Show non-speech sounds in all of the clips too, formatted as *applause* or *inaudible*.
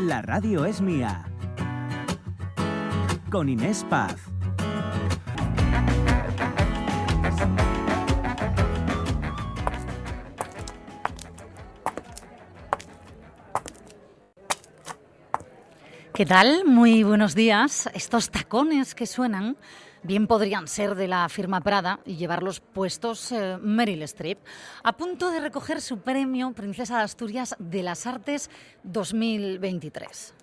La radio es mía. Con Inés Paz. ¿Qué tal? Muy buenos días. Estos tacones que suenan bien podrían ser de la firma Prada y llevarlos puestos eh, Meryl Streep, a punto de recoger su premio Princesa de Asturias de las Artes 2023.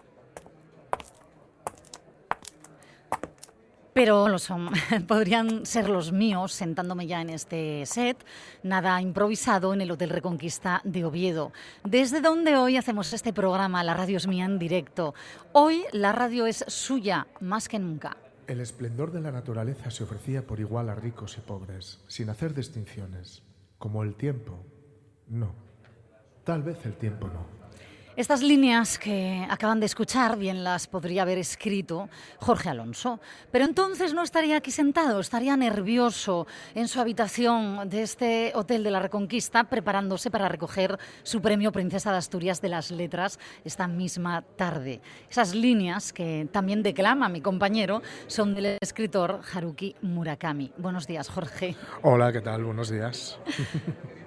pero lo son. *laughs* Podrían ser los míos sentándome ya en este set, nada improvisado en el Hotel Reconquista de Oviedo, desde donde hoy hacemos este programa, La Radio es mía en directo. Hoy la radio es suya más que nunca. El esplendor de la naturaleza se ofrecía por igual a ricos y pobres, sin hacer distinciones. Como el tiempo, no. Tal vez el tiempo no. Estas líneas que acaban de escuchar bien las podría haber escrito Jorge Alonso, pero entonces no estaría aquí sentado, estaría nervioso en su habitación de este Hotel de la Reconquista preparándose para recoger su premio Princesa de Asturias de las Letras esta misma tarde. Esas líneas que también declama mi compañero son del escritor Haruki Murakami. Buenos días, Jorge. Hola, ¿qué tal? Buenos días. *laughs*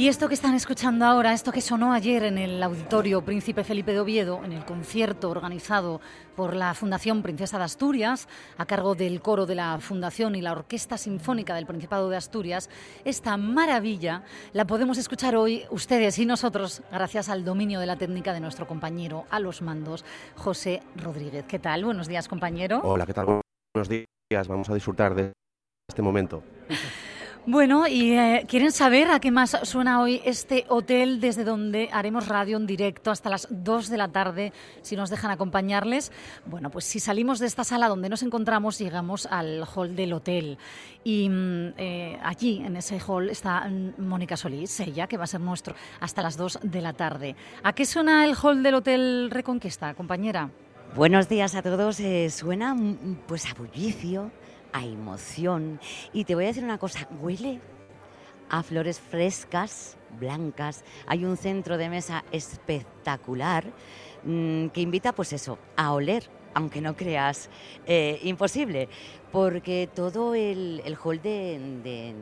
Y esto que están escuchando ahora, esto que sonó ayer en el Auditorio Príncipe Felipe de Oviedo, en el concierto organizado por la Fundación Princesa de Asturias, a cargo del coro de la Fundación y la Orquesta Sinfónica del Principado de Asturias, esta maravilla la podemos escuchar hoy ustedes y nosotros gracias al dominio de la técnica de nuestro compañero a los mandos, José Rodríguez. ¿Qué tal? Buenos días, compañero. Hola, ¿qué tal? Buenos días. Vamos a disfrutar de este momento. *laughs* Bueno, y eh, quieren saber a qué más suena hoy este hotel desde donde haremos radio en directo hasta las 2 de la tarde, si nos dejan acompañarles. Bueno, pues si salimos de esta sala donde nos encontramos, llegamos al hall del hotel. Y mm, eh, allí, en ese hall, está mm, Mónica Solís, ella, que va a ser nuestro, hasta las 2 de la tarde. ¿A qué suena el hall del hotel Reconquista, compañera? Buenos días a todos. Eh, suena mm, pues a bullicio a emoción. Y te voy a decir una cosa, huele a flores frescas, blancas. Hay un centro de mesa espectacular mm, que invita, pues eso, a oler, aunque no creas eh, imposible, porque todo el, hall de, de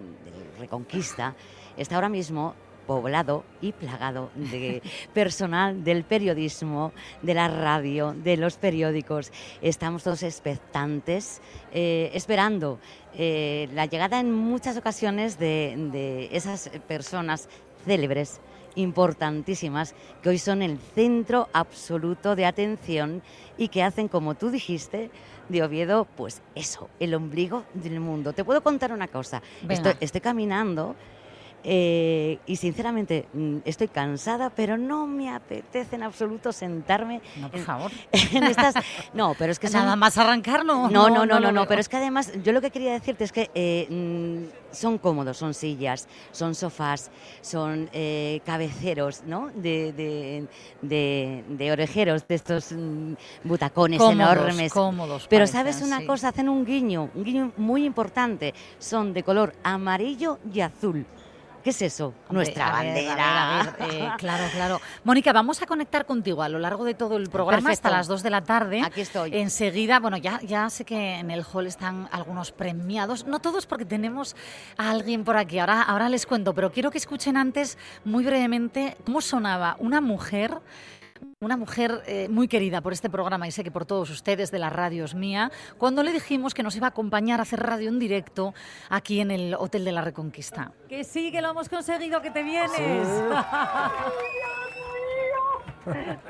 Reconquista está ahora mismo poblado y plagado de *laughs* personal del periodismo, de la radio, de los periódicos. Estamos todos expectantes, eh, esperando eh, la llegada en muchas ocasiones de, esas personas célebres importantísimas que hoy son el centro absoluto de atención y que hacen, como tú dijiste, de Oviedo, pues eso, el ombligo del mundo. Te puedo contar una cosa. estoy, caminando eh, y sinceramente mm, estoy cansada, pero no me apetece en absoluto sentarme. No, por favor. *laughs* En estas, no, pero es que nada más arrancar, no. No, no, no, no, pero es que además yo lo que quería decirte es que eh, mm, son cómodos, son sillas, son sofás, son eh, cabeceros, ¿no? De, de, de, orejeros, de estos mm, butacones enormes. Cómodos. Pero sabes una cosa, hacen un guiño, un guiño muy importante. Son de color amarillo y azul. ¿Qué es eso? Nuestra bandera. Eh, claro, claro. Mónica, vamos a conectar contigo a lo largo de todo el programa hasta las 2 de la tarde. Aquí estoy. Enseguida, bueno, ya, ya sé que en el hall están algunos premiados, no todos porque tenemos a alguien por aquí, ahora, ahora les cuento, pero quiero que escuchen antes muy brevemente cómo sonaba una mujer una mujer eh, muy querida por este programa y sé que por todos ustedes de la radio es mía, cuando le dijimos que nos iba a acompañar a hacer radio en directo aquí en el Hotel de la Reconquista. Que sí, que lo hemos conseguido, que te vienes. *laughs*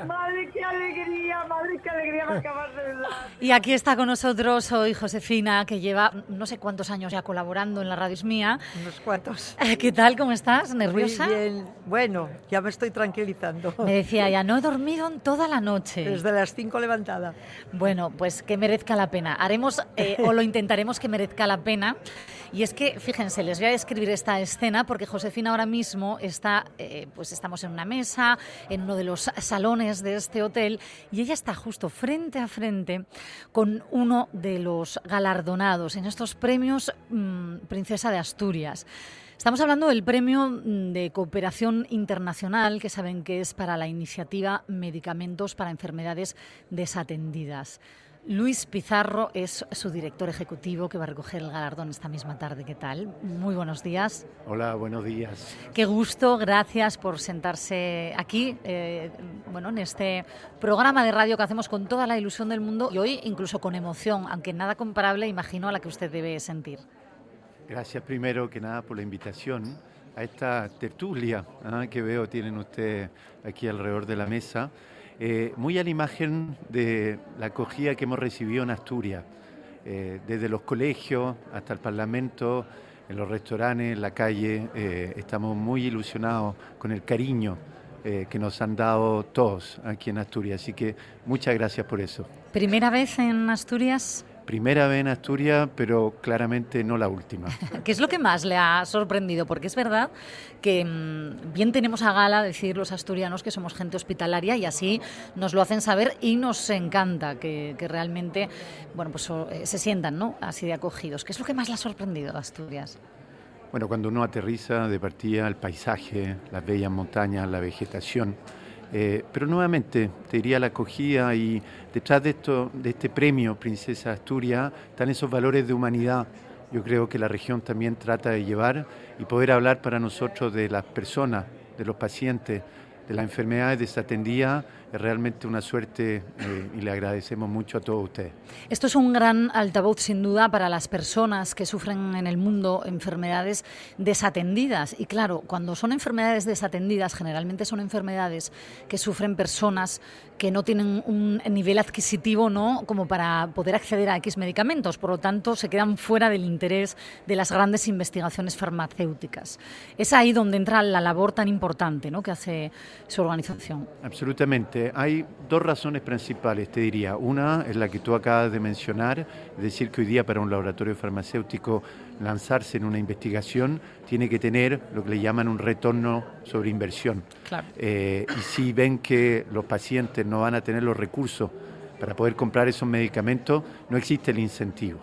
Madre, qué alegría, madre, qué alegría me acabas de dar. Y aquí está con nosotros hoy Josefina, que lleva no sé cuántos años ya colaborando en la Radio Mía. Unos cuantos. Eh, ¿Qué tal? ¿Cómo estás? ¿Nerviosa? Muy bien. Bueno, ya me estoy tranquilizando. Me decía ya, no he dormido en toda la noche. Desde las 5 levantada. Bueno, pues que merezca la pena. Haremos, eh, o lo intentaremos que merezca la pena. Y es que, fíjense, les voy a describir esta escena porque Josefina ahora mismo está, eh, pues estamos en una mesa, en uno de los salones de este hotel, y ella está justo frente a frente con uno de los galardonados en estos premios mm, Princesa de Asturias. Estamos hablando del premio mm, de cooperación internacional, que saben que es para la iniciativa Medicamentos para Enfermedades Desatendidas. Luis Pizarro es su director ejecutivo que va a recoger el galardón esta misma tarde. ¿Qué tal? Muy buenos días. Hola, buenos días. Qué gusto, gracias por sentarse aquí, eh, bueno, en este programa de radio que hacemos con toda la ilusión del mundo y hoy incluso con emoción, aunque nada comparable, imagino, a la que usted debe sentir. Gracias primero que nada por la invitación a esta tertulia ¿ah? que veo tienen ustedes aquí alrededor de la mesa, eh, muy a la imagen de la acogida que hemos recibido en Asturias, eh, desde los colegios hasta el Parlamento, en los restaurantes, en la calle, eh, estamos muy ilusionados con el cariño que nos han dado todos aquí en Asturias, así que muchas gracias por eso. ¿Primera vez en Asturias? Primera vez en Asturias, pero claramente no la última. *laughs* ¿Qué es lo que más le ha sorprendido? Porque es verdad que mm, bien tenemos a gala decir los asturianos que somos gente hospitalaria y así nos lo hacen saber y nos encanta que, realmente bueno, pues, eh, se sientan ¿no? así de acogidos. ¿Qué es lo que más le ha sorprendido a Asturias? Bueno, cuando uno aterriza de partida el paisaje, las bellas montañas, la vegetación, eh, pero nuevamente, te diría la acogida y detrás de, esto, de este premio Princesa Asturias están esos valores de humanidad. Yo creo que la región también trata de llevar y poder hablar para nosotros de las personas, de los pacientes, de las enfermedades desatendidas es realmente una suerte eh, y le agradecemos mucho a todos ustedes. Esto es un gran altavoz, sin duda, para las personas que sufren en el mundo enfermedades desatendidas. Y claro, cuando son enfermedades desatendidas, generalmente son enfermedades que sufren personas que no tienen un nivel adquisitivo ¿no? como para poder acceder a X medicamentos. Por lo tanto, se quedan fuera del interés de las grandes investigaciones farmacéuticas. Es ahí donde entra la labor tan importante ¿no? que hace su organización. Absolutamente. Hay dos razones principales, te diría. Una es la que tú acabas de mencionar, es decir, que hoy día para un laboratorio farmacéutico lanzarse en una investigación tiene que tener lo que le llaman un retorno sobre inversión. Eh, y si ven que los pacientes no van a tener los recursos para poder comprar esos medicamentos, no existe el incentivo.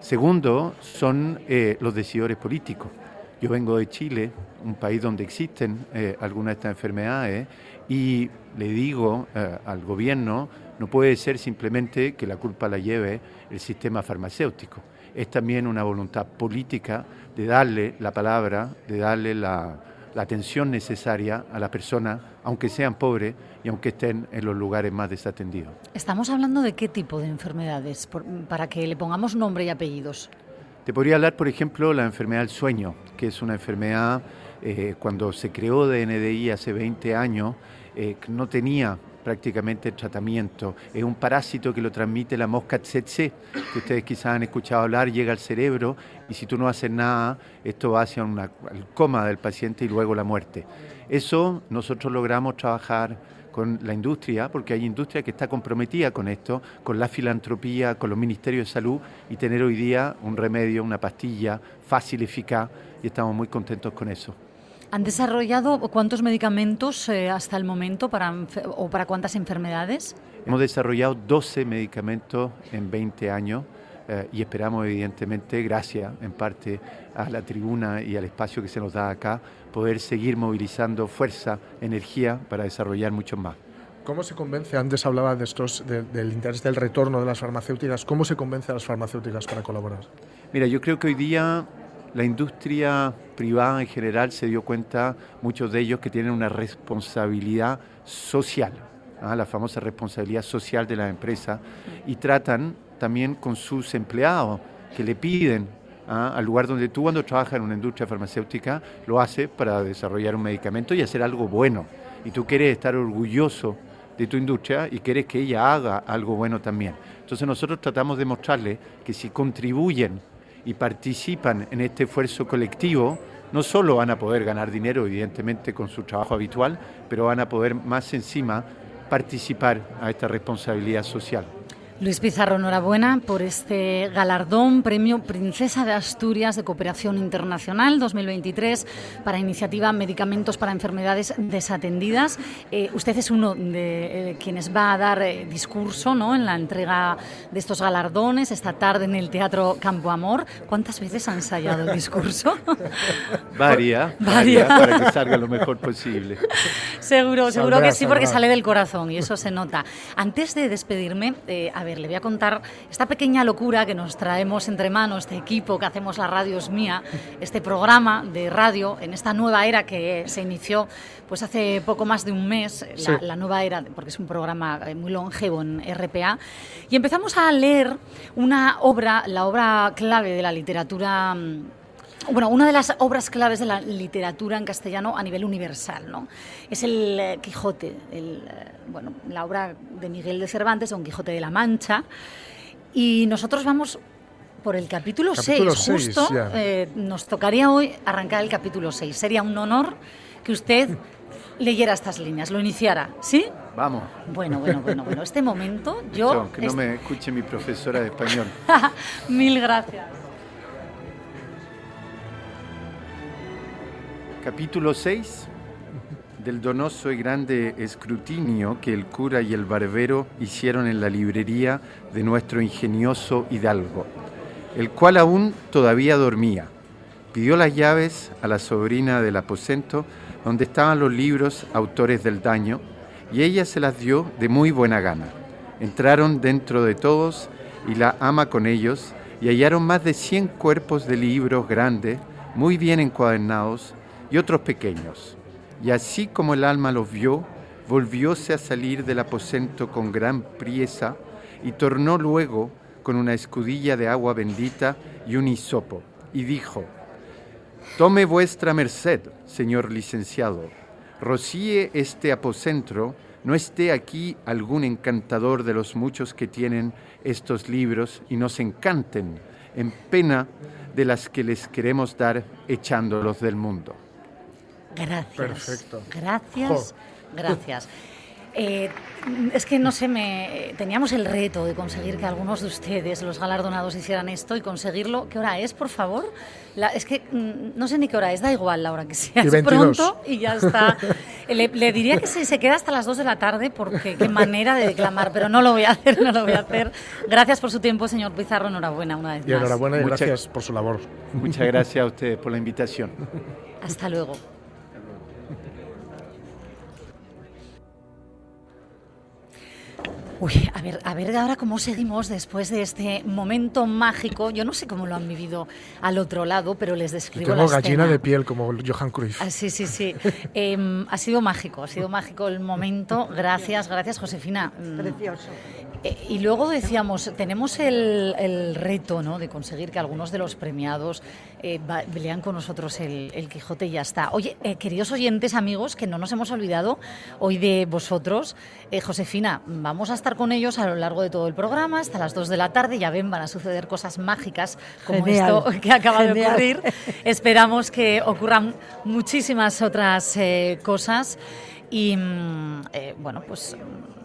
Segundo, son eh, los decidores políticos. Yo vengo de Chile, un país donde existen eh, algunas de estas enfermedades, y le digo eh, al gobierno, no puede ser simplemente que la culpa la lleve el sistema farmacéutico. Es también una voluntad política de darle la palabra, de darle la, atención necesaria a la persona, aunque sean pobres y aunque estén en los lugares más desatendidos. Estamos hablando de qué tipo de enfermedades, para que le pongamos nombre y apellidos. Te podría hablar, por ejemplo, de la enfermedad del sueño, que es una enfermedad, eh, cuando se creó DNDI hace 20 años, eh, no tenía prácticamente tratamiento. Es un parásito que lo transmite la mosca tsetse, que ustedes quizás han escuchado hablar, llega al cerebro y si tú no haces nada, esto va hacia una, coma del paciente y luego la muerte. Eso nosotros logramos trabajar con la industria, porque hay industria que está comprometida con esto, con la filantropía, con los ministerios de salud y tener hoy día un remedio, una pastilla fácil, eficaz y estamos muy contentos con eso. ¿Han desarrollado cuántos medicamentos eh, hasta el momento para, o para cuántas enfermedades? Hemos desarrollado 12 medicamentos en 20 años eh, y esperamos evidentemente, gracias en parte a la tribuna y al espacio que se nos da acá, poder seguir movilizando fuerza, energía para desarrollar muchos más. ¿Cómo se convence, antes hablaba de estos, del interés del retorno de las farmacéuticas, cómo se convence a las farmacéuticas para colaborar? Mira, yo creo que hoy día la industria privada en general se dio cuenta, muchos de ellos, que tienen una responsabilidad social, ¿ah? la famosa responsabilidad social de la empresa, y tratan también con sus empleados, que le piden ¿ah? al lugar donde tú cuando trabajas en una industria farmacéutica, lo haces para desarrollar un medicamento y hacer algo bueno. Y tú quieres estar orgulloso de tu industria y quieres que ella haga algo bueno también. Entonces nosotros tratamos de mostrarle que si contribuyen y participan en este esfuerzo colectivo, no solo van a poder ganar dinero, evidentemente, con su trabajo habitual, pero van a poder más encima participar a esta responsabilidad social. Luis Pizarro, enhorabuena por este galardón, premio Princesa de Asturias de Cooperación Internacional 2023 para iniciativa Medicamentos para Enfermedades Desatendidas. Eh, usted es uno de eh, quienes va a dar eh, discurso ¿no? en la entrega de estos galardones esta tarde en el Teatro Campo Amor. ¿Cuántas veces ha ensayado el discurso? *laughs* Varia, *laughs* Varia. para que salga lo mejor posible. Seguro, seguro Saldrá, que sí, porque sale del corazón y eso se nota. Antes de despedirme, eh, a ver, le voy a contar esta pequeña locura que nos traemos entre manos, este equipo que hacemos la radio es mía, este programa de radio en esta nueva era que se inició pues hace poco más de un mes, la, Sí. la nueva era, porque es un programa eh, muy longevo en RPA, y empezamos a leer una obra, la obra clave de la literatura. Bueno, una de las obras claves de la literatura en castellano a nivel universal, ¿no? Es el eh, Quijote, el, eh, bueno, la obra de Miguel de Cervantes, Don Quijote de la Mancha. Y nosotros vamos por el capítulo 6. Capítulo seis, Justo eh, nos tocaría hoy arrancar el capítulo 6. Sería un honor que usted leyera estas líneas, lo iniciara, ¿sí? Vamos. Bueno, bueno, bueno, bueno. Este momento yo... Que no me escuche mi profesora de español. *laughs* Mil gracias. Capítulo 6 del donoso y grande escrutinio que el cura y el barbero hicieron en la librería de nuestro ingenioso hidalgo, el cual aún todavía dormía. Pidió las llaves a la sobrina del aposento donde estaban los libros autores del daño y ella se las dio de muy buena gana. Entraron dentro de todos y la ama con ellos y hallaron más de 100 cuerpos de libros grandes, muy bien encuadernados y otros pequeños. Y así como el alma los vio, volvióse a salir del aposento con gran priesa y tornó luego con una escudilla de agua bendita y un hisopo, y dijo, Tome vuestra merced, señor licenciado, rocíe este aposento, no esté aquí algún encantador de los muchos que tienen estos libros y nos encanten en pena de las que les queremos dar echándolos del mundo. Gracias. Perfecto. Gracias. Gracias. Eh, es que no sé, me teníamos el reto de conseguir que algunos de ustedes, los galardonados, hicieran esto y conseguirlo. ¿Qué hora es, por favor? La- es que mm, no sé ni qué hora es, da igual la hora que sea. Y Es 22. pronto y ya está. Le, le diría que se, se queda hasta las 2 de la tarde porque qué manera de declamar, pero no lo voy a hacer, no lo voy a hacer. Gracias por su tiempo, señor Pizarro. Enhorabuena una vez Y más. enhorabuena y Muchas- gracias por su labor. Muchas gracias a ustedes por la invitación. Hasta luego. Uy, a ver, a ver ahora cómo seguimos después de este momento mágico. Yo no sé cómo lo han vivido al otro lado, pero les Yo describo tengo la gallina escena. de piel como Johan Cruyff. Ah, sí, sí, sí. *laughs* Em, ha sido mágico, ha sido mágico el momento. Gracias, gracias, Josefina. Mm, Precioso. eh, y luego decíamos, tenemos el, el reto ¿no? de conseguir que algunos de los premiados eh, lean con nosotros el, el Quijote y ya está. Oye, eh, queridos oyentes, amigos, que no nos hemos olvidado hoy de vosotros. Eh, Josefina, vamos a estar con ellos a lo largo de todo el programa, hasta las 2 de la tarde. Ya ven, van a suceder cosas mágicas como Genial. esto que acaba de Genial. ocurrir. *laughs* Esperamos que ocurran muchísimas otras eh, cosas. Y mm, eh, bueno, pues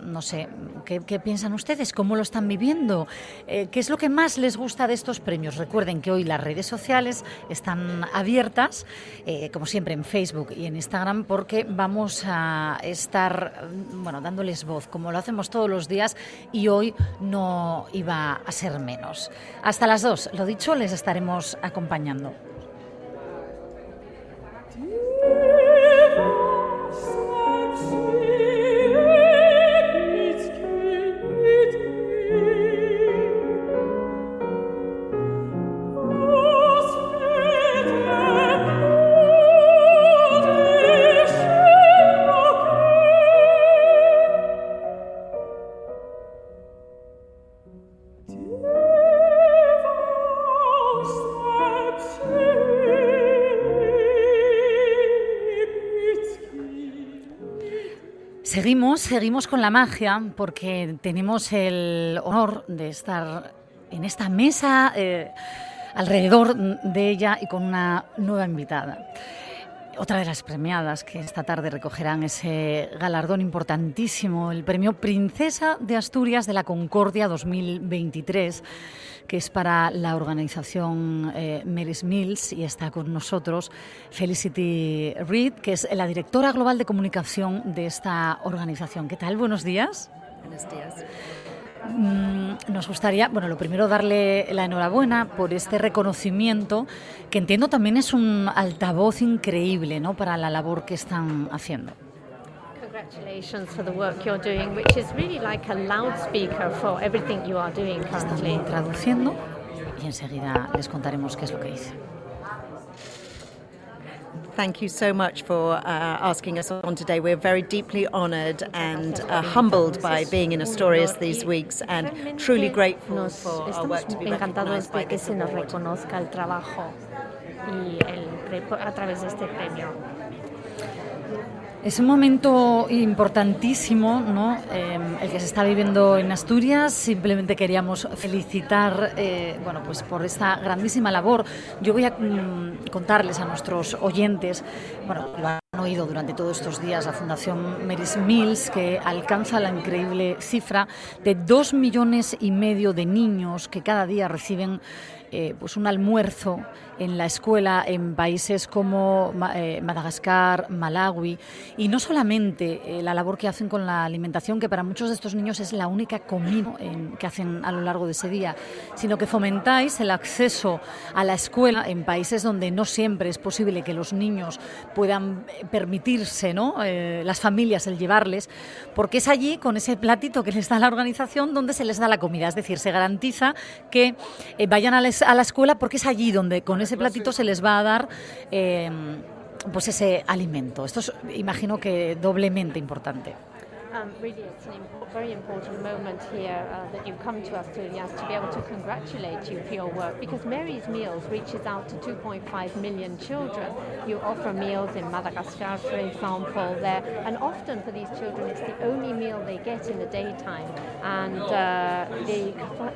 no sé, ¿qué, piensan ustedes? ¿Cómo lo están viviendo? Eh, ¿Qué es lo que más les gusta de estos premios? Recuerden que hoy las redes sociales están abiertas, eh, como siempre en Facebook y en Instagram, porque vamos a estar mm, bueno, dándoles voz, como lo hacemos todos los días, y hoy no iba a ser menos. Hasta las dos, lo dicho, les estaremos acompañando. Seguimos, seguimos con la magia porque tenemos el honor de estar en esta mesa, eh, alrededor de ella y con una nueva invitada. Otra de las premiadas que esta tarde recogerán ese galardón importantísimo, el premio Princesa de Asturias de la Concordia 2023 que es para la organización eh, Mary's Mills y está con nosotros Felicity Reed, que es la directora global de comunicación de esta organización. ¿Qué tal? Buenos días. Buenos días. Mm, nos gustaría, bueno, lo primero darle la enhorabuena por este reconocimiento, que entiendo también es un altavoz increíble ¿no? para la labor que están haciendo. Congratulations for the work you're doing, which is really like a loudspeaker for everything you are doing currently. Traduciendo y enseguida les contaremos qué es lo que dice. Thank you so much for uh, asking us on today. We're very deeply honoured and uh, humbled by being in Asturias these weeks and truly grateful for our work to be recognised by que se nos reconozca el trabajo y el, a través de este premio. Es un momento importantísimo, ¿no? Eh, el que se está viviendo en Asturias. Simplemente queríamos felicitar, eh, bueno, pues por esta grandísima labor. Yo voy a mm, contarles a nuestros oyentes, bueno, lo han oído durante todos estos días, la Fundación Mary's Mills, que alcanza la increíble cifra de dos millones y medio de niños que cada día reciben eh, pues un almuerzo en la escuela en países como eh, Madagascar, Malawi, y no solamente eh, la labor que hacen con la alimentación, que para muchos de estos niños es la única comida que hacen a lo largo de ese día, sino que fomentáis el acceso a la escuela en países donde no siempre es posible que los niños puedan permitirse, ¿no? las familias, el llevarles, porque es allí, con ese platito que les da la organización, donde se les da la comida, es decir, se garantiza que vayan a la a la escuela porque es allí donde con ese platito se les va a dar eh, pues ese alimento. Esto es, imagino que doblemente importante. Um, really, it's a very important moment here uh, that you've come to Asturias to be able to congratulate you for your work because Mary's Meals reaches out to 2.5 million children. You offer meals in Madagascar, for example, there, and often for these children it's the only meal they get in the daytime, and uh, the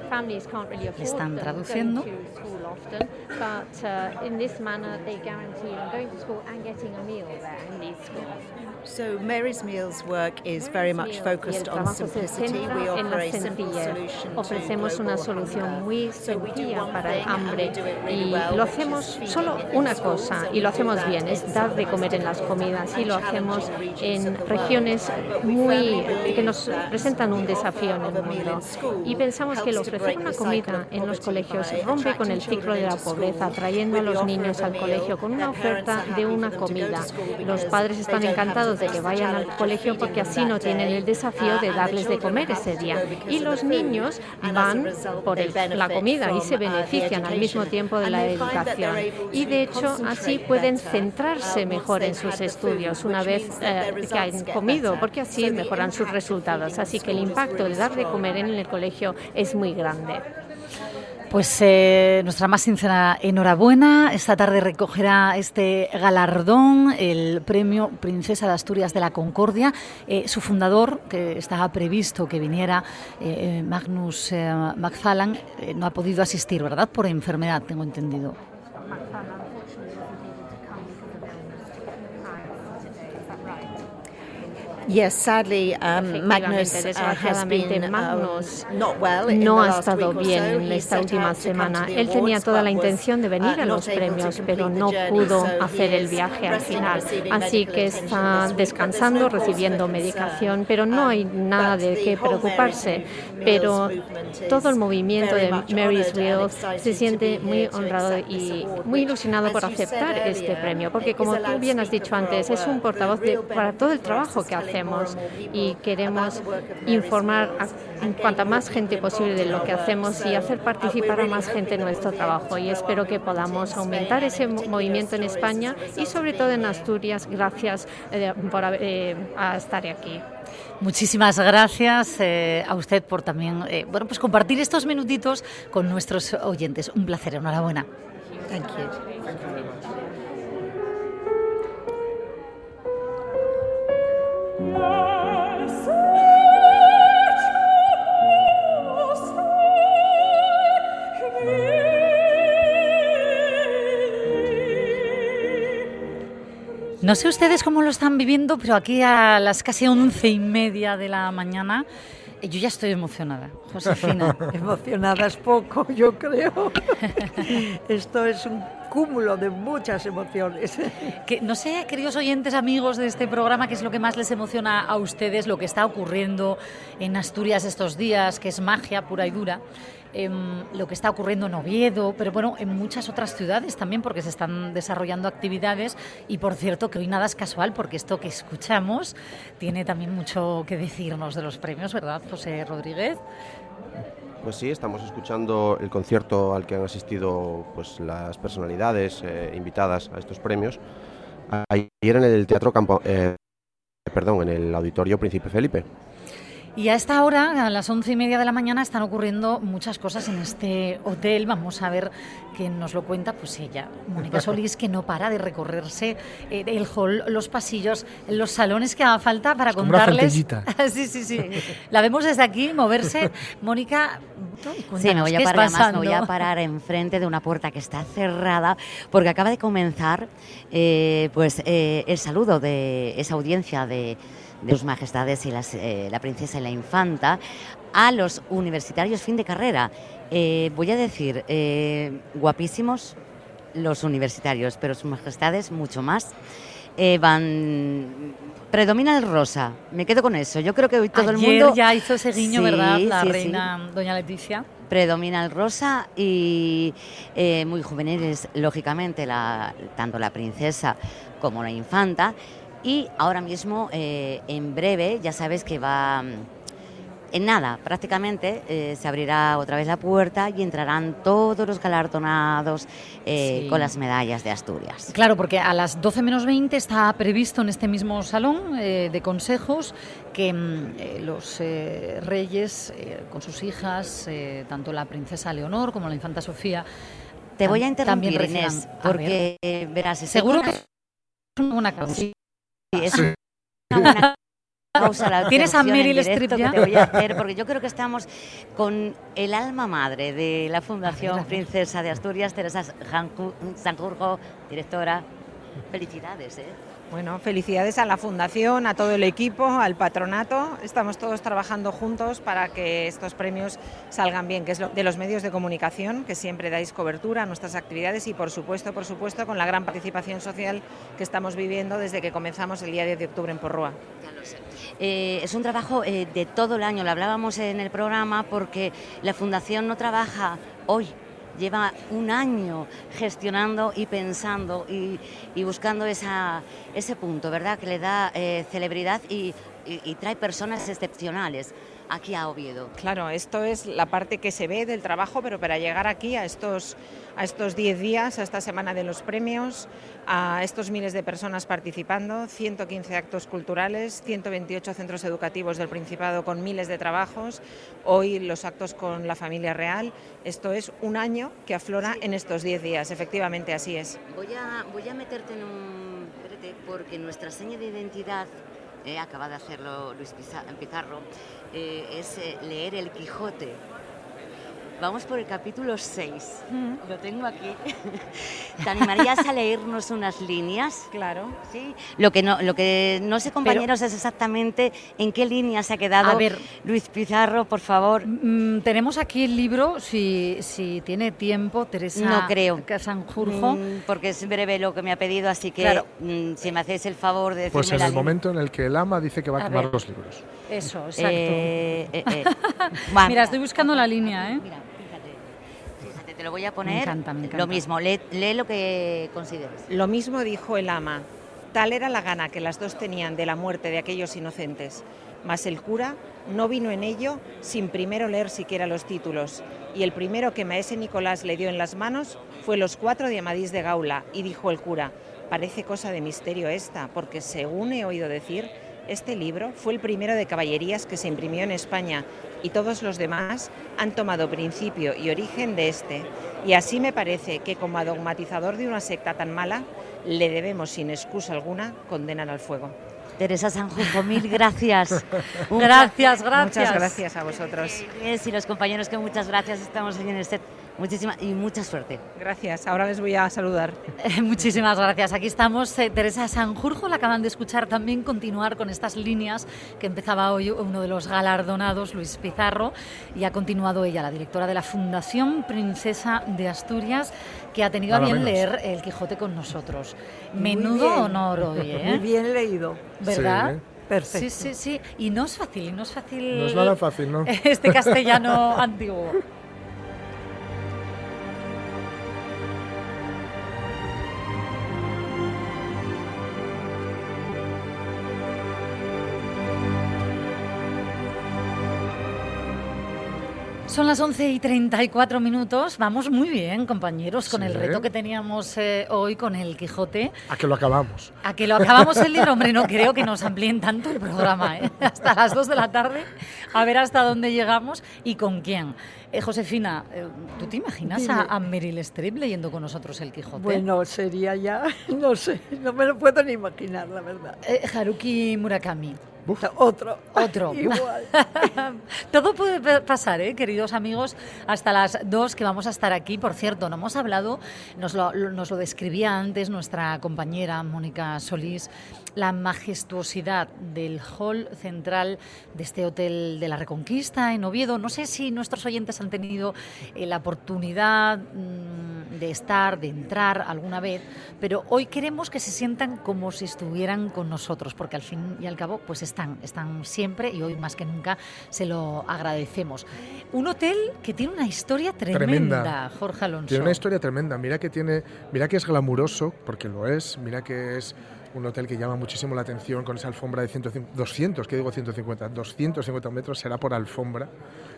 families can't really afford Están them traduciendo. going to school often, but uh, in this manner they guarantee them going to school and getting a meal there in these schools. So Mary's Meals work is very much focused on simplicity. We offer a simple solution Ofrecemos una solución muy sencilla para el hambre y lo hacemos solo una cosa y lo hacemos bien, es dar de comer en las comidas y lo hacemos en regiones muy que nos presentan un desafío en el mundo. Y pensamos que el ofrecer una comida en los colegios rompe con el ciclo de la pobreza, trayendo a los niños al colegio con una oferta de una comida. Los padres están encantados de que vayan al colegio porque así no tienen el desafío de darles de comer ese día. Y los niños van por la comida y se benefician al mismo tiempo de la educación. Y de hecho así pueden centrarse mejor en sus estudios una vez eh, que han comido, porque así mejoran sus resultados. Así que el impacto de dar de comer en el colegio es muy grande. Pues eh, nuestra más sincera enhorabuena. Esta tarde recogerá este galardón, el premio Princesa de Asturias de la Concordia. Eh, su fundador, que estaba previsto que viniera, eh, Magnus McFarlane, no ha podido asistir, ¿verdad? Por enfermedad, tengo entendido. Yes, sadly, um, Magnus uh, has been, Magnus um, not well in no the ha estado week bien so. en He esta última semana. Él tenía toda la intención de venir uh, a los premios, pero no pudo hacer el viaje al final. Así que está descansando, recibiendo for medicación, pero no hay Um, nada de qué preocuparse. Pero todo el movimiento de Mary's excited se siente muy honrado y muy ilusionado por aceptar este premio, porque como tú bien has dicho antes, es un portavoz de, para todo el trabajo que more hacemos y queremos informar a cuanta más more gente people posible de lo in que our work. hacemos y hacer participar a más gente en nuestro trabajo y espero que movement podamos in aumentar Spain ese movimiento en Asturias España y sobre todo being en here. Asturias. Gracias eh, por eh, a estar aquí. Muchísimas gracias eh, a usted por también eh, bueno, pues compartir estos minutitos con nuestros oyentes. Un placer, enhorabuena. Thank you. No sé ustedes cómo lo están viviendo, pero aquí a las casi once y media de la mañana eh, yo ya estoy emocionada, Josefina. *laughs* emocionada es poco, yo creo. *laughs* Esto es un cúmulo de muchas emociones. *laughs* No sé, queridos oyentes, amigos de este programa, qué es lo que más les emociona a ustedes, lo que está ocurriendo en Asturias estos días, que es magia pura y dura. Em, lo que está ocurriendo en Oviedo, pero bueno, en muchas otras ciudades también, porque se están desarrollando actividades. Y por cierto, que hoy nada es casual, porque esto que escuchamos tiene también mucho que decirnos de los premios, ¿verdad, José Rodríguez? Pues sí, estamos escuchando el concierto al que han asistido pues, las personalidades eh, invitadas a estos premios. Ayer en el Teatro Campo, eh, perdón, en el Auditorio Príncipe Felipe. Y a esta hora, a las once y media de la mañana, están ocurriendo muchas cosas en este hotel. Vamos a ver quién nos lo cuenta, pues ella, Mónica *laughs* Solís, que no para de recorrerse eh, el hall, los pasillos, los salones que haga falta para contarles. *laughs* sí, sí, sí. La vemos desde aquí moverse. Mónica, sí, me voy a parar más, me voy a parar enfrente de una puerta que está cerrada porque acaba de comenzar, eh, pues eh, el saludo de esa audiencia de de sus majestades y eh, la princesa y la infanta a los universitarios fin de carrera. Eh, voy a decir, eh, guapísimos los universitarios, pero sus majestades mucho más. van predomina el rosa. Me quedo con eso. Yo creo que hoy todo el mundo ya hizo ese guiño, ¿verdad? La reina doña Leticia. Predomina el rosa y muy juveniles, lógicamente, la, tanto la princesa como la infanta. Y ahora mismo, eh, en breve, ya sabes que va, mm, en nada, prácticamente, eh, se abrirá otra vez la puerta y entrarán todos los galardonados eh, con las medallas de Asturias. Claro, porque a las 12 menos 20 está previsto en este mismo salón de consejos que mm, los reyes, con sus hijas, tanto la princesa Leonor como la infanta Sofía, te voy a interrumpir, Inés, porque verás, seguro que es una causa es una buena ¿Tienes a Meryl Streep ya? te voy a hacer, porque yo creo que estamos con el alma madre de la Fundación Princesa de Asturias, Teresa Sanjurjo, directora. Felicidades, ¿eh? Bueno, felicidades a la Fundación, a todo el equipo, al patronato. Estamos todos trabajando juntos para que estos premios salgan bien, que es lo de los medios de comunicación, que siempre dais cobertura a nuestras actividades y, por supuesto, por supuesto, con la gran participación social que estamos viviendo desde que comenzamos el día 10 de octubre en Porrúa. Eh, es un trabajo eh, de todo el año, lo hablábamos en el programa, porque la Fundación no trabaja hoy, lleva un año gestionando y pensando y, buscando ese punto, ¿verdad? Que le da eh, celebridad y, y trae personas excepcionales aquí a Oviedo. Claro, esto es la parte que se ve del trabajo, pero para llegar aquí a estos a estos 10 días, a esta semana de los premios, a estos miles de personas participando, 115 actos culturales, 128 centros educativos del Principado con miles de trabajos, hoy los actos con la familia real. Esto es un año que aflora en estos 10 días, efectivamente así es. Voy a, voy a meterte en un... porque nuestra seña de identidad eh, acaba de hacerlo Luis Pizarro, eh, es eh, leer el Quijote. Vamos por el capítulo 6. Lo tengo aquí. *laughs* ¿Te animarías a leernos unas líneas? Claro. Sí. Lo que no, lo que no sé, compañeros, es exactamente en qué línea se ha quedado. A ver, Luis Pizarro, por favor. Mm, tenemos aquí el libro, si, si tiene tiempo, Teresa. No creo. Sanjurjo. Mm, porque es breve lo que me ha pedido, así que mm, si me hacéis el favor de Pues en el momento en el que el ama dice que va a, quemar los libros. Eso, exacto. Eh, eh, eh. *laughs* Mira, estoy buscando la línea, ¿eh? Mira te lo voy a poner. Lo mismo, lee, lo que consideres. Lo mismo dijo el ama. Tal era la gana que las dos tenían de la muerte de aquellos inocentes. Mas el cura no vino en ello sin primero leer siquiera los títulos. Y el primero que maese Nicolás le dio en las manos fue los cuatro de Amadís de Gaula. Y dijo el cura, parece cosa de misterio esta, porque según he oído decir, este libro fue el primero de caballerías que se imprimió en España y todos los demás han tomado principio y origen de este. Y así me parece que como adogmatizador de una secta tan mala, le debemos sin excusa alguna condenar al fuego. Teresa Sanjujo, mil gracias. gracias, gracias. Muchas gracias a vosotros. y los compañeros que muchas gracias. Estamos en set Muchísimas y mucha suerte. Gracias, ahora les voy a saludar. *laughs* Muchísimas gracias. Aquí estamos, eh, Teresa Sanjurjo, la acaban de escuchar también continuar con estas líneas que empezaba hoy uno de los galardonados, Luis Pizarro, y ha continuado ella, la directora de la Fundación Princesa de Asturias, que ha tenido a bien leer El Quijote con nosotros. Menudo honor hoy, ¿eh? Muy bien leído. ¿Verdad? Sí, Perfecto. Sí, sí, sí. Y no es fácil, no es fácil. No es nada fácil, ¿no? *laughs* Este castellano antiguo. Son las 11 y 34 minutos. Vamos muy bien, compañeros, con Sí. el reto que teníamos eh, hoy con el Quijote. A que lo acabamos. A que lo acabamos el libro, hombre, no creo que nos amplíen tanto el programa, ¿eh? *laughs* hasta las 2 de la tarde, a ver hasta dónde llegamos y con quién. Eh, Josefina, eh, ¿tú te imaginas a, a Meryl Streep leyendo con nosotros el Quijote? Bueno, sería ya, *laughs* no sé, no me lo puedo ni imaginar, la verdad. Eh, Haruki Murakami. Otro. Otro. *laughs* Igual. *laughs* Todo puede pa- pasar, ¿eh, queridos amigos, hasta las dos que vamos a estar aquí. Por cierto, no hemos hablado, nos lo, lo- nos lo describía antes nuestra compañera Mónica Solís, la majestuosidad del hall central de este Hotel de la Reconquista en Oviedo. No sé si nuestros oyentes han tenido eh, la oportunidad mm, de estar, de entrar alguna vez, pero hoy queremos que se sientan como si estuvieran con nosotros, porque al fin y al cabo, pues están, están siempre y hoy más que nunca se lo agradecemos. Un hotel que tiene una historia tremenda, Jorge Alonso. Tiene una historia tremenda. Mira que tiene, mira que es glamuroso, porque lo es. Mira que es un hotel que llama muchísimo la atención con esa alfombra de 150, 200, que digo 150, 250 metros será por alfombra,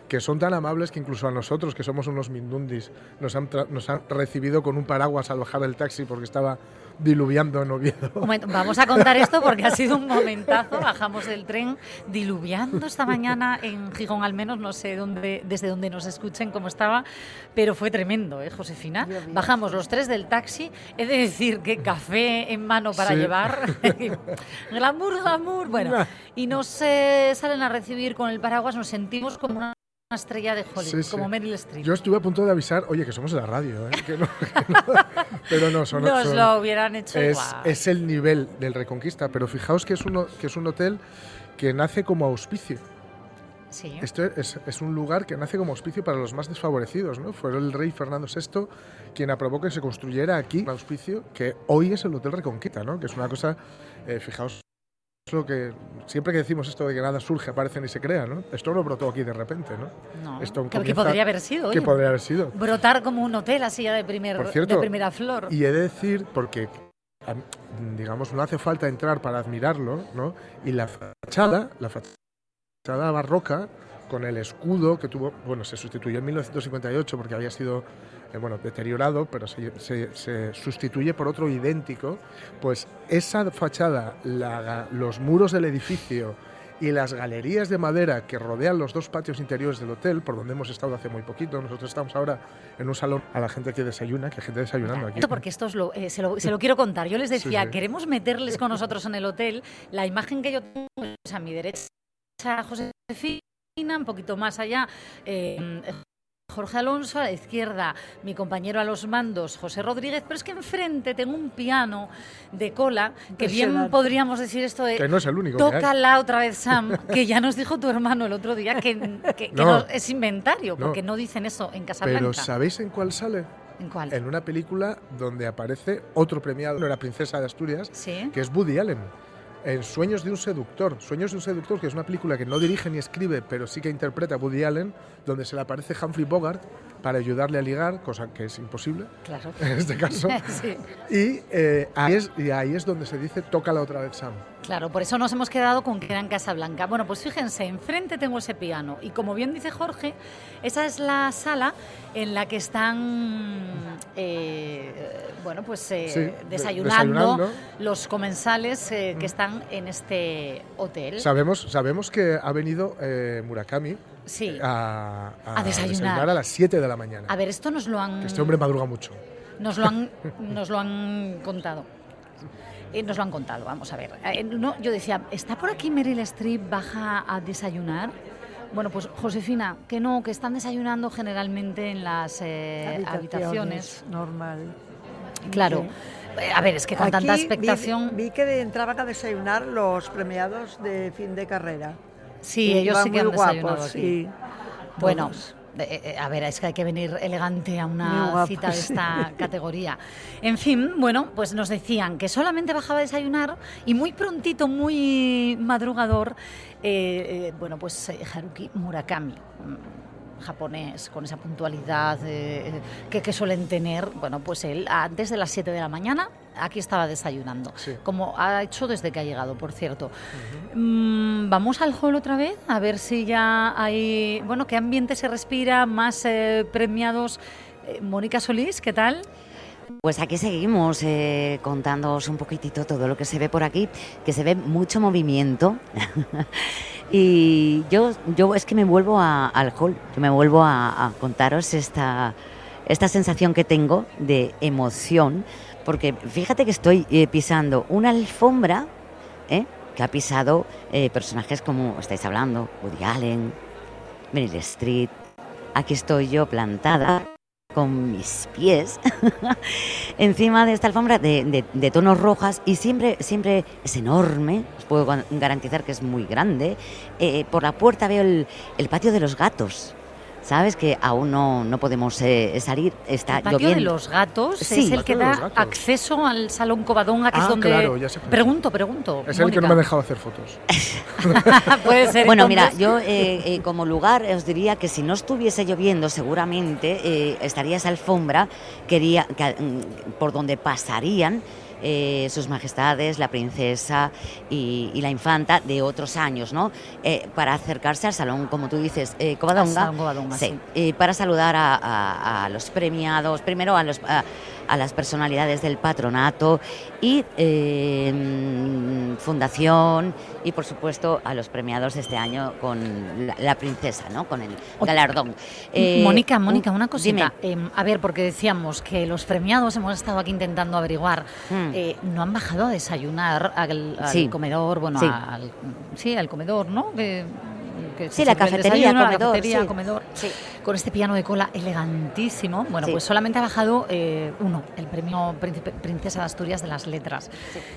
que son tan amables que incluso a nosotros, que somos unos mindundis, nos han, nos han recibido con un paraguas al bajar del taxi porque estaba diluviando en Oviedo. Vamos a contar esto porque ha sido un momentazo. Bajamos del tren diluviando esta mañana en Gijón, al menos no sé dónde, desde dónde nos escuchen cómo estaba, pero fue tremendo, ¿eh, Josefina? Bajamos los tres del taxi. He de decir que café en mano para Sí. llevar. *laughs* glamour, glamour. Bueno, y nos eh, salen a recibir con el paraguas, nos sentimos como una estrella de Hollywood, Sí, sí. como Meryl Streep. Yo estuve a punto de avisar, oye, que somos de la radio, ¿eh? que no- que no- *laughs* pero no, son, Nos son- lo hubieran hecho es, igual. es el nivel del Reconquista, pero fijaos que es, uno, que es un hotel que nace como auspicio. Sí. Esto es, es un lugar que nace como auspicio para los más desfavorecidos, ¿no? Fue el rey Fernando VI quien aprobó que se construyera aquí un auspicio que hoy es el Hotel Reconquista, ¿no? Que es una cosa, eh, fijaos lo que siempre que decimos esto de que nada surge, aparece ni se crea, ¿no? Esto no brotó aquí de repente, ¿no? No, Esto que- podría haber sido, Que oye. podría haber sido. Brotar como un hotel así ya de, primer, Por cierto, de primera flor. Y he de decir, porque am- digamos, no hace falta entrar para admirarlo, ¿no? Y la fachada, la fachada barroca, con el escudo que tuvo, bueno, se sustituyó en 1958 porque había sido, eh, bueno, deteriorado, pero se, se- se sustituye por otro idéntico, pues esa fachada, la- los muros del edificio y las galerías de madera que rodean los dos patios interiores del hotel, por donde hemos estado hace muy poquito, nosotros estamos ahora en un salón a la gente que desayuna, que hay gente desayunando aquí. Esto porque esto lo, eh, se, lo, se lo quiero contar. Yo les Sí, decía, sí. queremos meterles con nosotros en el hotel. La imagen que yo tengo es a mi derecha, Josefina, un poquito más allá. eh, Jorge Alonso, a la izquierda mi compañero a los mandos, José Rodríguez, pero es que enfrente tengo un piano de cola, que bien podríamos decir esto de... Que no es el único. Tócala otra vez, Sam, *laughs* que ya nos dijo tu hermano el otro día que, que- que No. no- es inventario, No. porque no dicen eso en Casablanca. Pero ¿sabéis en cuál sale? ¿En cuál? En una película donde aparece otro premiado, la princesa de Asturias, Sí. que es Woody Allen. En Sueños de un seductor. Sueños de un seductor, que es una película que no dirige ni escribe, pero sí que interpreta a Woody Allen, donde se le aparece Humphrey Bogart para ayudarle a ligar, cosa que es imposible Claro. en este caso. *laughs* Sí. Y, eh, ahí es, y ahí es donde se dice, tócala otra vez, Sam. Claro, por eso nos hemos quedado con que era en Casablanca. Bueno, pues fíjense, enfrente tengo ese piano y como bien dice Jorge, esa es la sala en la que están, eh, bueno, pues eh, Sí, desayunando, desayunando. los comensales eh, que están en este hotel. Sabemos, sabemos que ha venido eh, Murakami Sí. a, A desayunar. a las 7 de la mañana. A ver, esto nos lo han, Que este hombre madruga mucho. nos lo han, *laughs* nos lo han contado. Eh, nos lo han contado, vamos a ver. Eh, no, yo decía, ¿está por aquí Meryl Streep baja a desayunar? Bueno, pues Josefina, que no, que están desayunando generalmente en las eh, habitaciones. Normal. Claro. Eh, A ver, es que con tanta Aquí expectación... Vi, que entraban a desayunar los premiados de fin de carrera. Sí, Y ellos sí que muy han desayunado guapos, aquí. sí, Bueno, todos. Eh, eh, a ver, es que hay que venir elegante a una cita de sí. esta categoría. En fin, bueno, pues nos decían que solamente bajaba a desayunar y muy prontito, muy madrugador, eh, bueno, pues Haruki Murakami. Japonés, con esa puntualidad eh, que, que suelen tener, bueno, pues él antes de las 7 de la mañana aquí estaba desayunando, Sí. como ha hecho desde que ha llegado, por cierto. Mm, Vamos al hall otra vez, a ver si ya hay, bueno, qué ambiente se respira, más eh, premiados. Eh, Mónica Solís, ¿qué tal? Pues aquí seguimos eh, contándoos un poquitito todo lo que se ve por aquí, que se ve mucho movimiento. *laughs* y yo, yo es que me vuelvo a- al hall, yo me vuelvo a, contaros esta, esta sensación que tengo de emoción, porque fíjate que estoy eh, pisando una alfombra ¿eh? que ha pisado eh, personajes como estáis hablando, Woody Allen, Meryl Streep. Aquí estoy yo plantada con mis pies *laughs* encima de esta alfombra de, de- tonos rojas y siempre, siempre es enorme, os puedo garantizar que es muy grande. Eh, por la puerta veo el patio de los gatos. Sabes que aún no, no podemos eh, salir, está El patio lloviendo. de los gatos Sí. es el que da acceso al salón Covadonga, que es Ah, donde... claro, ya sé. Pregunto, pregunto. Es el que no me ha dejado hacer fotos. *laughs* *laughs* Puede ser. Bueno, mira, yo eh, eh, como lugar os diría que si no estuviese lloviendo, seguramente eh, estaría esa alfombra quería, que, mm, por donde pasarían eh, sus majestades, la princesa y, y la infanta de otros años, ¿no? Eh, para acercarse al salón, como tú dices, eh, Covadonga. Al Salón Covadonga, sí. para saludar a, a- a los premiados, primero a, los, a, a las personalidades del patronato y eh, fundación y por supuesto a los premiados este año con la, la princesa, ¿no? Con el galardón. Eh, Mónica, Mónica, una cosita. Eh, a ver, porque decíamos que los premiados, hemos estado aquí intentando averiguar, Mm. eh, no han bajado a desayunar al, al Sí. comedor, bueno, Sí. al, sí, al comedor, ¿no? Que, que se Sí, la cafetería, desayuno, la comedor, cafetería, sí. comedor, Sí. con este piano de cola elegantísimo. Bueno, pues solamente ha bajado eh, uno, el premio Príncipe- Princesa de Asturias de las Letras,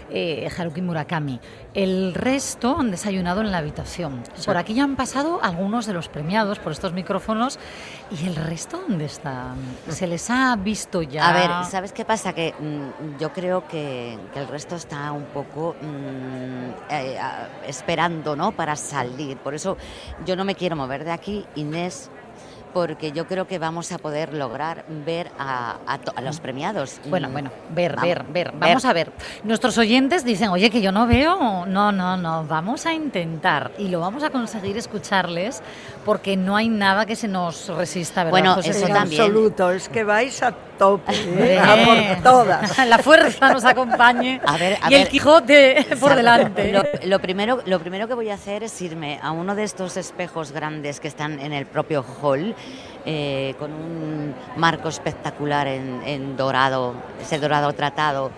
eh, Haruki Murakami. El resto han desayunado en la habitación. Por aquí ya han pasado algunos de los premiados por estos micrófonos. ¿Y el resto dónde está? ¿Se les ha visto ya? A ver, ¿sabes qué pasa? Que mm, yo creo que, que el resto está un poco mm, eh, esperando, ¿no? Para salir. Por eso yo no me quiero mover de aquí, Inés, porque yo creo que vamos a poder lograr ver a, a los premiados. Bueno, Mm, bueno, ver, vamos, ver, ver. Vamos a ver. Nuestros oyentes dicen, oye, que yo no veo. No, no, no. Vamos a intentar y lo vamos a conseguir escucharles porque no hay nada que se nos resista, ¿verdad? Bueno, José eso Luis? también. absoluto, es que vais a tope. ¿eh? a por todas. *laughs* La fuerza nos acompañe A ver, a y el. Quijote *laughs* por delante. Lo, lo primero, lo primero que voy a hacer es irme a uno de estos espejos grandes que están en el propio hall, eh, con un marco espectacular en, en dorado, ese dorado tratado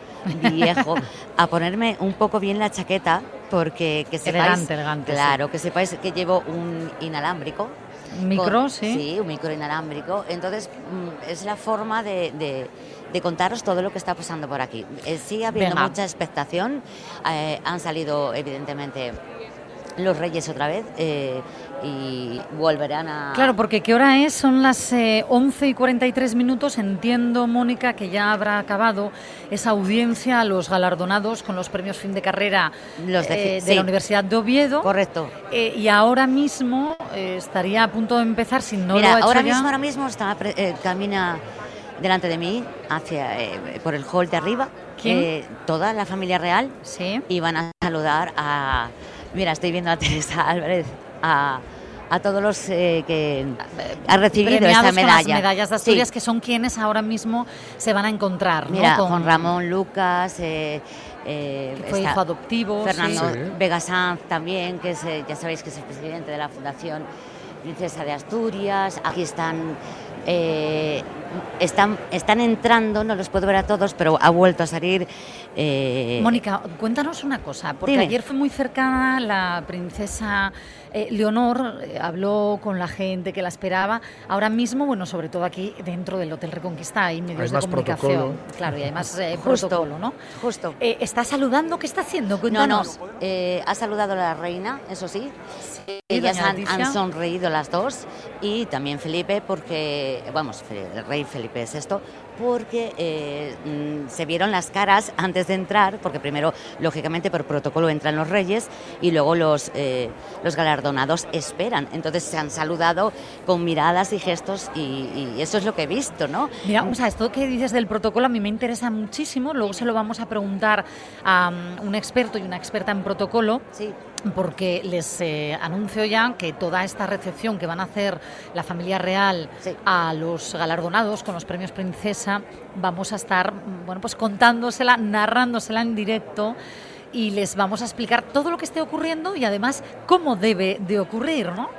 viejo, a ponerme un poco bien la chaqueta, porque que sepáis, Elegante, elegante, sí. claro, que sepáis que llevo un inalámbrico. Un micro, con- sí. Sí, un micro inalámbrico. Entonces, mm, es la forma de, de- de contaros todo lo que está pasando por aquí. Eh, sigue habiendo Venga. mucha expectación. Eh, han salido, evidentemente, los Reyes otra vez eh, y volverán a. Claro, porque ¿qué hora es? Son las eh, 11 y 43 minutos. Entiendo, Mónica, que ya habrá acabado esa audiencia a los galardonados con los premios fin de carrera Los de eh, de la Universidad de Oviedo. Correcto. Eh, y ahora mismo eh, estaría a punto de empezar, si no Mira, lo ha hecho ahora ya. mismo, ahora mismo está, camina delante de mí hacia por el hall de arriba. ¿Quién? toda la familia real Sí. y van a saludar a. Mira, estoy viendo a *laughs* Teresa Álvarez, a, a todos los eh, que han recibido Premiados esta medalla. con las medallas de Asturias, Sí. que son quienes ahora mismo se van a encontrar. ¿no? Mira, con Juan Ramón Lucas, eh, eh, Que fue hijo adoptivo, Fernando sí. Vega Sanz también, que es, ya sabéis que es el presidente de la Fundación Princesa de Asturias. Aquí están eh, están, están entrando, no los puedo ver a todos, pero ha vuelto a salir. eh, Mónica, cuéntanos una cosa, porque Dime. ayer fue muy cercana la princesa eh, Leonor, eh, habló con la gente que la esperaba. Ahora mismo, bueno, sobre todo aquí dentro del Hotel Reconquista hay medios Hay de más comunicación. protocolo. Claro, y hay más eh, Justo. protocolo, ¿no? Justo. Eh, ¿Está saludando? ¿Qué está haciendo? No, no, eh, ha saludado a la reina, eso sí. Sí, Ellas han, han sonreído las dos y también Felipe porque, vamos, el rey Felipe VI, porque eh, mm, se vieron las caras antes de entrar, porque primero, lógicamente, por protocolo entran los reyes y luego los, eh, los galardonados esperan. Entonces se han saludado con miradas y gestos y, y eso es lo que he visto, ¿no? Mira, o sea, esto que dices del protocolo a mí me interesa muchísimo. Luego se lo vamos a preguntar a um, un experto y una experta en protocolo. Sí. Porque les eh, anuncio ya que toda esta recepción que van a hacer la familia real a los galardonados con los premios Princesa, vamos a estar, bueno, pues contándosela, narrándosela en directo y les vamos a explicar todo lo que esté ocurriendo y además cómo debe de ocurrir, ¿no?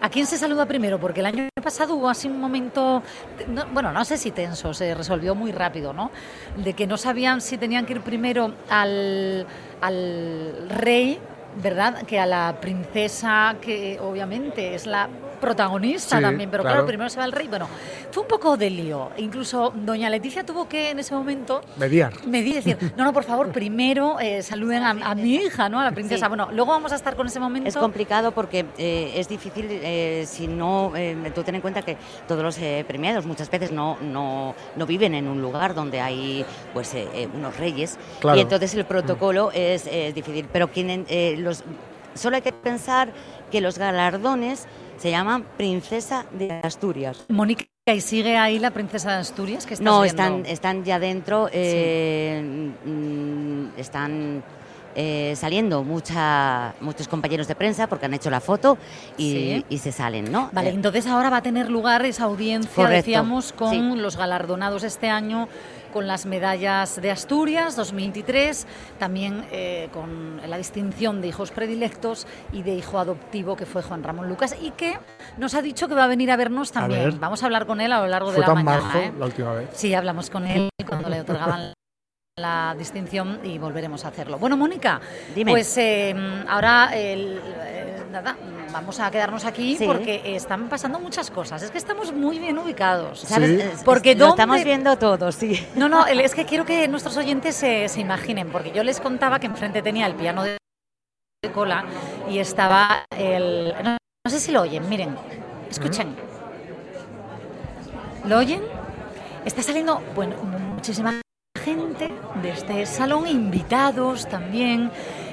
¿A quién se saluda primero? Porque el año pasado hubo así un momento, no- bueno, no sé si tenso, se resolvió muy rápido, ¿no? De que no sabían si tenían que ir primero al, al rey, ¿verdad? Que a la princesa, que obviamente es la protagonista Sí, también, pero claro. claro, primero se va el rey. Bueno, fue un poco de lío. Incluso doña Leticia tuvo que en ese momento Mediar. medir, decir, *laughs* no, no, por favor, primero eh, saluden a, a mi hija, ¿no? A la princesa. Sí. Bueno, luego vamos a estar con ese momento. Es complicado porque eh, es difícil eh, si no, eh, tú ten en cuenta que todos los eh, premiados muchas veces no, no, no viven en un lugar donde hay pues unos reyes Claro. y entonces el protocolo es, es difícil. Pero quien, eh, los, solo hay que pensar que los galardones se llaman Princesa de Asturias. Mónica, ¿y sigue ahí la princesa de Asturias? que No, viendo? están, están ya dentro, eh, mm, están eh, saliendo mucha, muchos compañeros de prensa porque han hecho la foto y, Sí. y se salen, ¿no? Vale, Eh, entonces ahora va a tener lugar esa audiencia, Correcto, decíamos, con sí. los galardonados este año, con las medallas de Asturias 2023, también eh, con la distinción de hijos predilectos y de hijo adoptivo que fue Juan Ramón Lucas y que nos ha dicho que va a venir a vernos A también. ver. Vamos a hablar con él a lo largo Fue de la tan mañana. ¿eh? la última vez. Sí, hablamos con él cuando le otorgaban la distinción y volveremos a hacerlo. Bueno, Mónica, Dime. pues eh, ahora el, eh, nada, vamos a quedarnos aquí Sí. porque están pasando muchas cosas. Es que estamos muy bien ubicados, ¿sabes? Sí. Porque lo ¿dónde- estamos viendo todos, sí. No, no, es que quiero que nuestros oyentes se, se imaginen, porque yo les contaba que enfrente tenía el piano de cola y estaba el... No, no sé si lo oyen, miren, escuchen. ¿Lo oyen? Está saliendo, bueno, muchísima gente de este salón, invitados también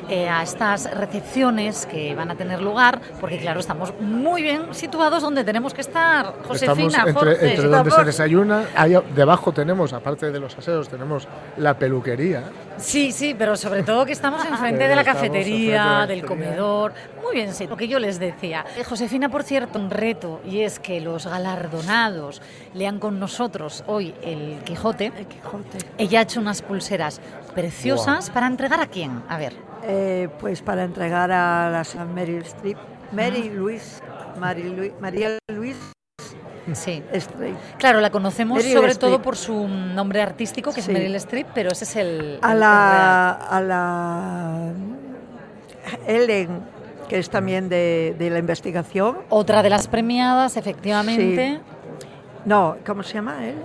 eh, a estas recepciones que van a tener lugar, porque claro, estamos muy bien situados donde tenemos que estar. Josefina, Estamos entre, Jorge, entre donde se desayuna. Ahí debajo tenemos, aparte de los aseos, tenemos la peluquería. Sí, sí, pero sobre todo que estamos enfrente de la cafetería, enfrente de la del comedor. Muy bien, sí, lo que yo les decía. Eh, Josefina, por cierto, un reto, y es que los galardonados lean con nosotros hoy el Quijote. El Quijote. Ella ha hecho unas pulseras preciosas para entregar a quién. A ver. Eh, pues para entregar a la San Meryl Streep, Mary Louise, Mary Lu- María Luis Sí. Claro, la conocemos Meryl sobre todo por su nombre artístico, que Sí. es Meryl Streep, pero ese es el. A el- la, a la Ellen, que es también de, de la investigación. Otra de las premiadas, efectivamente. No, ¿cómo se llama él?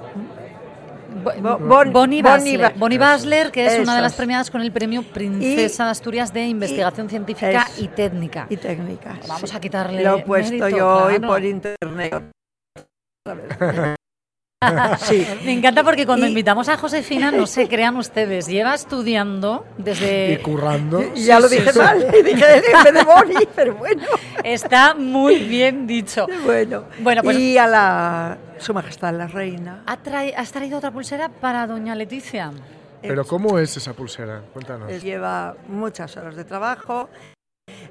Bo- Bo- Bon- Bonnie Basler, Ba- Bonnie Basler, que es una de las premiadas con el premio Princesa de Asturias de Investigación Científica y Técnica. Y técnica. Vamos sí. a quitarle Lo he puesto mérito, yo hoy por internet. *laughs* Sí. Me encanta porque cuando Y- invitamos a Josefina, no se crean ustedes, lleva estudiando desde... y currando. Y ya lo dije sí. mal, dije de Bonnie, *laughs* pero bueno. Está muy bien dicho. Bueno, Bueno, pues- y a la Su Majestad la Reina. ¿Ha trai- ¿Has traído otra pulsera para doña Leticia? Pero ¿cómo es esa pulsera? Cuéntanos. Él lleva muchas horas de trabajo,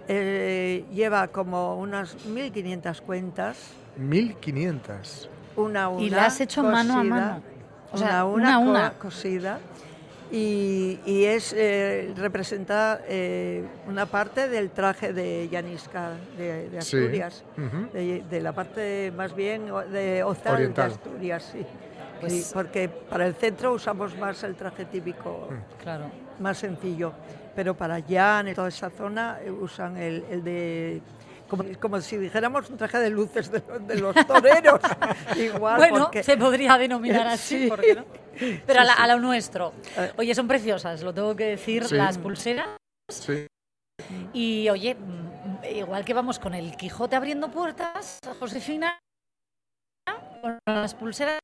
eh, lleva como unas 1.500 cuentas, 1500. Una a una. Y la has hecho mano a cosida, mano. O sea, una a una a una, una. co- cosida. y, y es eh, representa eh, una parte del traje de Yanisca de, de Sí. Asturias, de, de la parte más bien de Ozal Oriental. de Asturias, sí. Pues- Sí, porque para el centro usamos más el traje típico, Claro. más sencillo, pero para Jan y toda esa zona eh, usan el, el de como, como si dijéramos un traje de luces de, los- de los toreros. *laughs* Igual, Bueno, porque- se podría denominar *laughs* así, Sí. ¿por qué no? Pero a, la- a lo nuestro. Eh. Oye, son preciosas, lo tengo que decir, Sí. las pulseras. Sí. Y oye, mm, igual que vamos con el Quijote abriendo puertas, Josefina, con las pulseras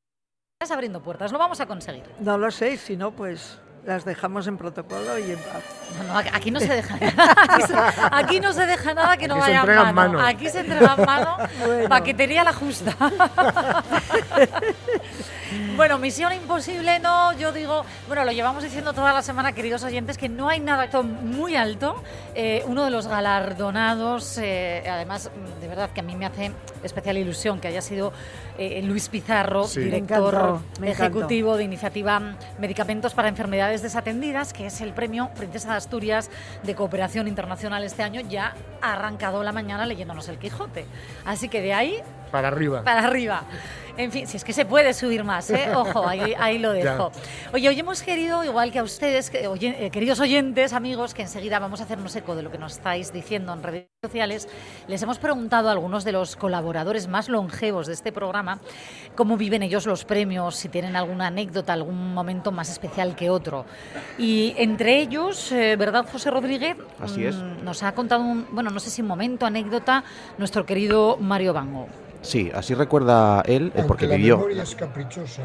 abriendo puertas, lo vamos a conseguir. No lo sé, si no, pues las dejamos en protocolo y en paz. No, no, aquí- no se deja *laughs* nada. Aquí, no se deja nada que no Aquí vaya en mano. mano. Aquí se entrega en mano. *laughs* Bueno. Paquetería la justa. *laughs* bueno, misión imposible, no, yo digo, bueno, lo llevamos diciendo toda la semana, queridos oyentes, que no hay nada muy alto. Eh, uno de los galardonados, eh, además, de verdad que a mí me hace especial ilusión que haya sido eh, Luis Pizarro, Sí. Me director encantó, me encantó. ejecutivo de iniciativa Medicamentos para Enfermedades Desatendidas, que es el premio Princesa de Asturias de Cooperación Internacional este año, ya ha arrancado la mañana leyéndonos el Quijote. Así que de ahí Para arriba. para arriba. En fin, si es que se puede subir más, ¿eh? Ojo, ahí, ahí lo *laughs* Ya. dejo. Oye, hoy hemos querido, igual que a ustedes, que- oye- eh, queridos oyentes, amigos, que enseguida vamos a hacernos eco de lo que nos estáis diciendo en redes sociales, les hemos preguntado a algunos de los colaboradores más longevos de este programa cómo viven ellos los premios, si tienen alguna anécdota, algún momento más especial que otro. Y entre ellos, eh, ¿verdad, José Rodríguez? Así es. Mm, Nos ha contado, un, bueno, no sé si un momento, anécdota, nuestro querido Mario Bango. Sí, así recuerda él, eh, porque Aunque la vivió memoria es caprichosa.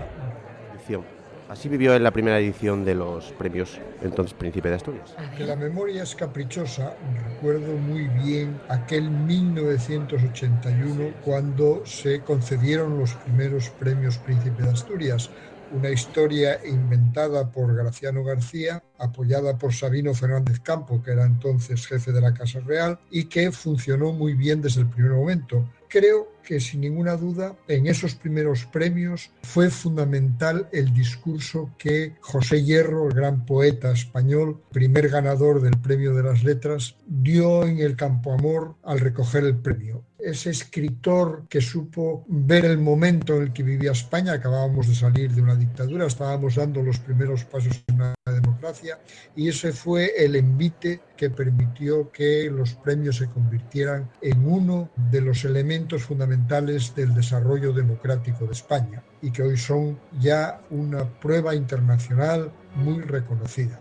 Así vivió en la primera edición de los premios entonces Príncipe de Asturias. aunque la memoria es caprichosa, recuerdo muy bien aquel 1981 cuando se concedieron los primeros premios Príncipe de Asturias. Una historia inventada por Graciano García, apoyada por Sabino Fernández Campo, que era entonces jefe de la Casa Real, y que funcionó muy bien desde el primer momento. Creo que sin ninguna duda en esos primeros premios fue fundamental el discurso que José Hierro, el gran poeta español, primer ganador del Premio de las Letras, dio en el Campo Amor al recoger el premio. Ese escritor que supo ver el momento en el que vivía España, acabábamos de salir de una dictadura, estábamos dando los primeros pasos en una democracia y ese fue el envite que permitió que los premios se convirtieran en uno de los elementos fundamentales del desarrollo democrático de España y que hoy son ya una prueba internacional muy reconocida.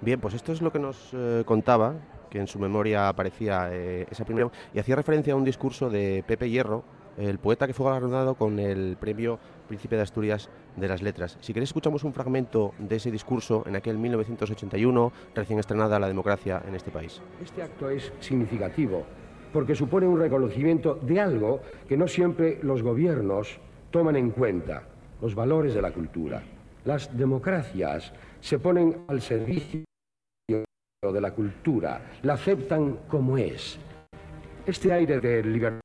Bien, pues esto es lo que nos eh, contaba, que en su memoria aparecía eh, esa primera, y hacía referencia a un discurso de Pepe Hierro, el poeta que fue galardonado con el premio Príncipe de Asturias de las Letras. Si queréis escuchamos un fragmento de ese discurso en aquel 1981, recién estrenada la democracia en este país. Este acto es significativo porque supone un reconocimiento de algo que no siempre los gobiernos toman en cuenta, los valores de la cultura. Las democracias se ponen al servicio de la cultura, la aceptan como es. Este aire de libertad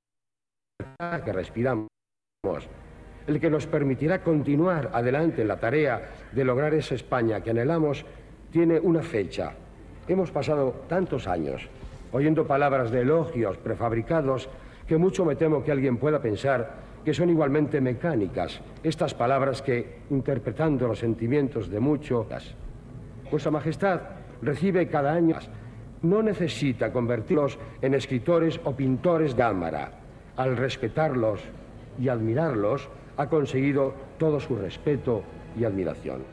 que respiramos, el que nos permitirá continuar adelante en la tarea de lograr esa España que anhelamos, tiene una fecha. Hemos pasado tantos años oyendo palabras de elogios prefabricados que mucho me temo que alguien pueda pensar que son igualmente mecánicas estas palabras que, interpretando los sentimientos de muchos, Vuestra Majestad recibe cada año, no necesita convertirlos en escritores o pintores de cámara. Al respetarlos y admirarlos, ha conseguido todo su respeto y admiración.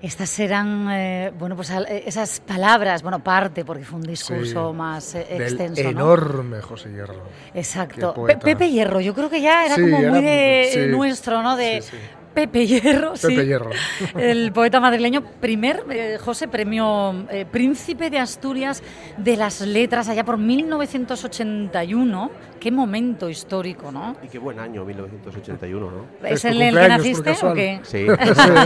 Estas eran, eh, bueno, pues eh, esas palabras, bueno, parte, porque fue un discurso Sí, más eh, del extenso, ¿no? enorme José Hierro. Exacto. Pepe Hierro, yo creo que ya era Sí, como era- muy de sí. nuestro, ¿no? De Pepe Hierro, sí. Pepe Hierro. *laughs* El poeta madrileño, primer, eh, José, premio eh, Príncipe de Asturias de las Letras, allá por 1981. Qué momento histórico, ¿no? Y qué buen año, 1981, ¿no? ¿Es el, el que naciste o qué? Sí.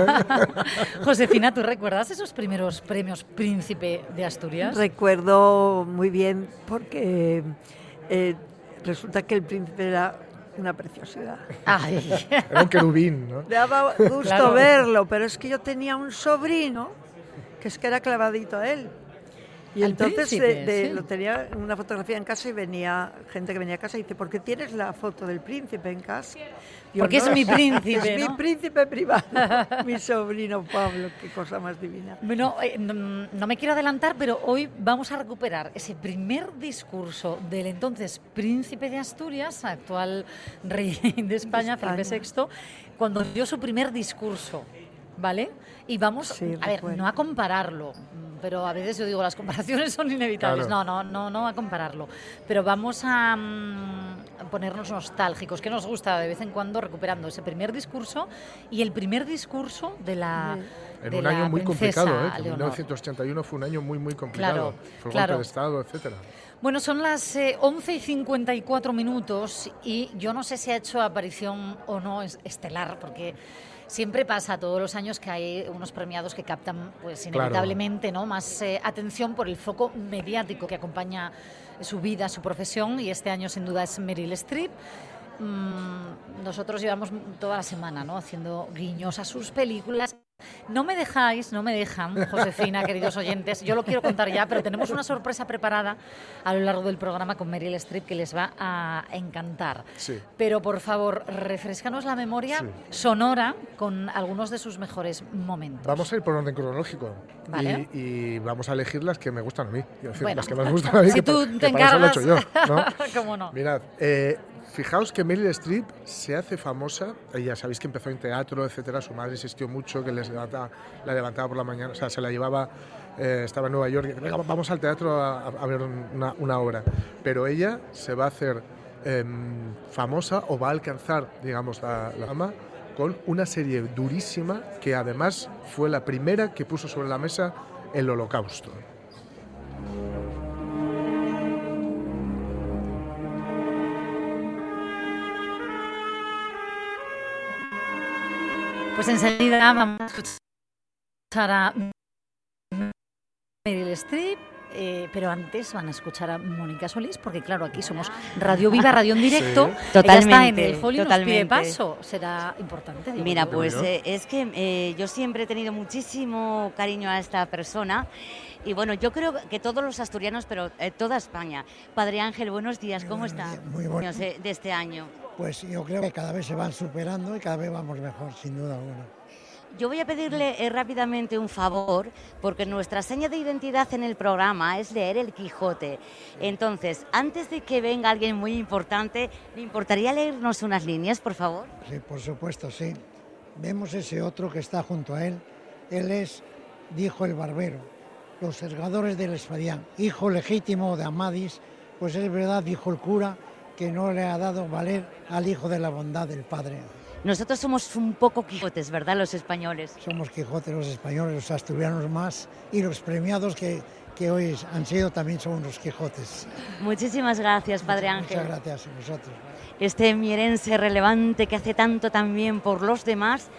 *laughs* *laughs* Josefina, ¿tú recuerdas esos primeros premios Príncipe de Asturias? Recuerdo muy bien porque eh, resulta que el príncipe era una preciosidad. Ay. Era un querubín, ¿no? Me daba gusto Claro. verlo, pero es que yo tenía un sobrino que es que era clavadito a él. Y Al entonces príncipe, de- de- sí. lo tenía una fotografía en casa y venía gente que venía a casa y dice, ¿por qué tienes la foto del príncipe en casa? Digo, Porque es mi príncipe, Es ¿no? mi *laughs* príncipe privado, *laughs* mi sobrino Pablo, qué cosa más divina. Bueno, eh, no, no me quiero adelantar, pero hoy vamos a recuperar ese primer discurso del entonces príncipe de Asturias, actual rey de España. Felipe VI, cuando dio su primer discurso, ¿vale? Y vamos, Sí, a ver, no a compararlo, pero a veces yo digo, las comparaciones son inevitables. Claro. No, no, no, no a compararlo. Pero vamos a, mm, ponernos nostálgicos, que nos gusta de vez en cuando recuperando ese primer discurso y el primer discurso de la... En de un la año muy complicado, ¿eh? que Leonor. 1981 fue un año muy, muy complicado. Claro, fue el claro. golpe de Estado, etcétera. Bueno, son las eh, 11 y 54 minutos y yo no sé si ha hecho aparición o no es- estelar, porque siempre pasa todos los años que hay unos premiados que captan, pues Claro. inevitablemente, ¿no? más eh, atención por el foco mediático que acompaña su vida, su profesión, y este año sin duda es Meryl Streep. Mm, nosotros llevamos toda la semana ¿no? haciendo guiños a sus películas. No me dejáis, no me dejan, Josefina, *laughs* queridos oyentes. Yo lo quiero contar ya, pero tenemos una sorpresa preparada a lo largo del programa con Meryl Streep que les va a encantar. Sí. Pero por favor, refrescanos la memoria Sí. sonora con algunos de sus mejores momentos. Vamos a ir por orden cronológico. Vale. Y, y vamos a elegir las que me gustan a mí. Quiero decir, Bueno, las que más me gustan a mí. si que tú te que para eso lo he hecho yo. encargas. ¿no? *laughs* ¿Cómo no? Mirad, eh, fijaos que Meryl Streep se hace famosa. Ella sabéis que empezó en teatro, etcétera. Su madre insistió mucho que les levanta- la levantaba por la mañana, o sea, se la llevaba. eh, estaba en Nueva York y dice, "Venga, vamos al teatro a, ver un- una, una obra. Pero ella se va a hacer em, famosa o va a alcanzar, digamos, la fama con una serie durísima que además fue la primera que puso sobre la mesa el holocausto. Pues enseguida vamos a escuchar a Meryl Streep, eh, pero antes van a escuchar a Mónica Solís, porque claro, aquí somos Radio Viva, *laughs* Radio en directo. Sí. Ella está en Totalmente, el folio y nos pide totalmente. paso. Será importante. digo Mira, pues eh, es que eh, yo siempre he tenido muchísimo cariño a esta persona y bueno, yo creo que todos los asturianos, pero eh, toda España. Padre Ángel, buenos días, ¿cómo está? muy bueno. Años, eh, De este año. Pues yo creo que cada vez se van superando y cada vez vamos mejor, sin duda alguna. Yo voy a pedirle eh, rápidamente un favor, porque nuestra seña de identidad en el programa es leer el Quijote. Entonces, antes de que venga alguien muy importante, ¿le importaría leernos unas líneas, por favor? Sí, por supuesto, sí. Vemos ese otro que está junto a él. Él es, dijo el barbero, los segadores del Espadián, hijo legítimo de Amadis, pues es verdad, dijo el cura, que no le ha dado valer al hijo de la bondad del Padre. Nosotros somos un poco Quijotes, ¿verdad, los españoles? Somos Quijotes los españoles, los asturianos más, y los premiados que, que hoy han sido también son unos Quijotes. Muchísimas gracias, Padre Ángel. Muchas gracias a vosotros. Este mierense relevante que hace tanto también por los demás,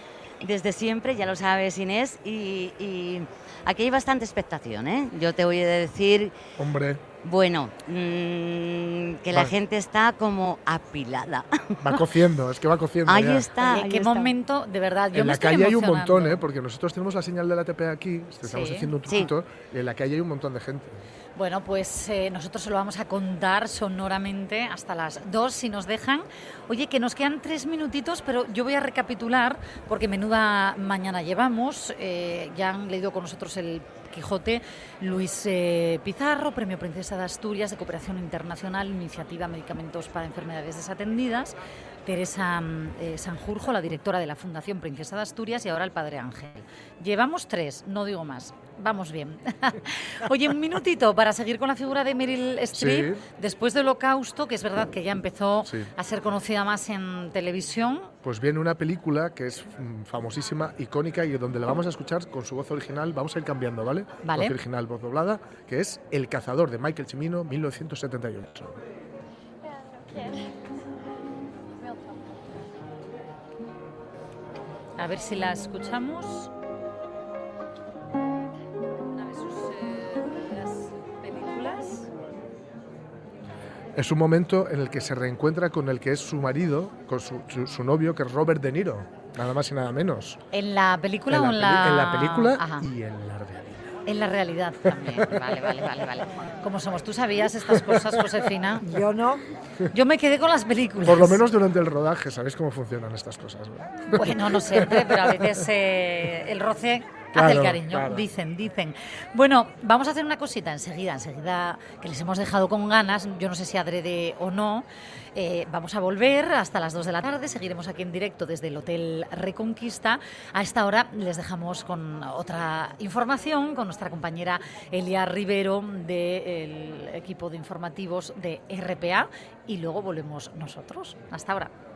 desde siempre, ya lo sabes Inés, y, y aquí hay bastante expectación, ¿eh? Yo te voy a decir, Hombre, bueno, mm, que la Va. gente está como apilada. va cociendo, es que va cociendo. Ahí ya. está. Oye, ahí qué está. momento, de verdad. Yo en me la estoy calle hay un montón, ¿eh? porque nosotros tenemos la señal de la TP aquí, estamos Sí. haciendo un Sí. truquito, y en la calle hay un montón de gente. Bueno, pues eh, nosotros se lo vamos a contar sonoramente hasta las dos, si nos dejan. Oye, que nos quedan tres minutitos, pero yo voy a recapitular, porque menuda mañana llevamos. Eh, ya han leído con nosotros el Quijote Luis eh, Pizarro, Premio Princesa de Asturias de Cooperación Internacional, Iniciativa Medicamentos para Enfermedades Desatendidas. Teresa mm, eh, Sanjurjo, la directora de la Fundación Princesa de Asturias, y ahora el Padre Ángel. Llevamos tres, no digo más. Vamos bien. *laughs* Oye, un minutito para seguir con la figura de Meryl Streep. Sí. Después del Holocausto, que es verdad que ya empezó Sí. a ser conocida más en televisión. Pues viene una película que es mm, famosísima, icónica, y donde la vamos a escuchar con su voz original, vamos a ir cambiando, ¿vale? Vale. Voz original, voz doblada, que es El cazador de Michael Cimino, 1978. A ver si la escuchamos. Una de sus eh, películas. Es un momento en el que se reencuentra con el que es su marido, con su, su- su novio, que es Robert De Niro, nada más y nada menos. ¿En la película en, o la en la...? en la película Ajá. y en la realidad. En la realidad también. *laughs* Vale, vale, vale, vale. ¿Cómo somos? ¿Tú sabías estas cosas, Josefina? Yo no. Yo me quedé con las películas. Por lo menos durante el rodaje, ¿sabéis cómo funcionan estas cosas? ¿no? Bueno, no siempre, pero a veces eh, el roce hace el cariño, claro. dicen, dicen. Bueno, vamos a hacer una cosita enseguida, enseguida que les hemos dejado con ganas, yo no sé si adrede o no. Eh, vamos a volver hasta las 2 de la tarde, seguiremos aquí en directo desde el Hotel Reconquista. A esta hora les dejamos con otra información, con nuestra compañera Elia Rivero del equipo de informativos de RPA y luego volvemos nosotros. Hasta ahora.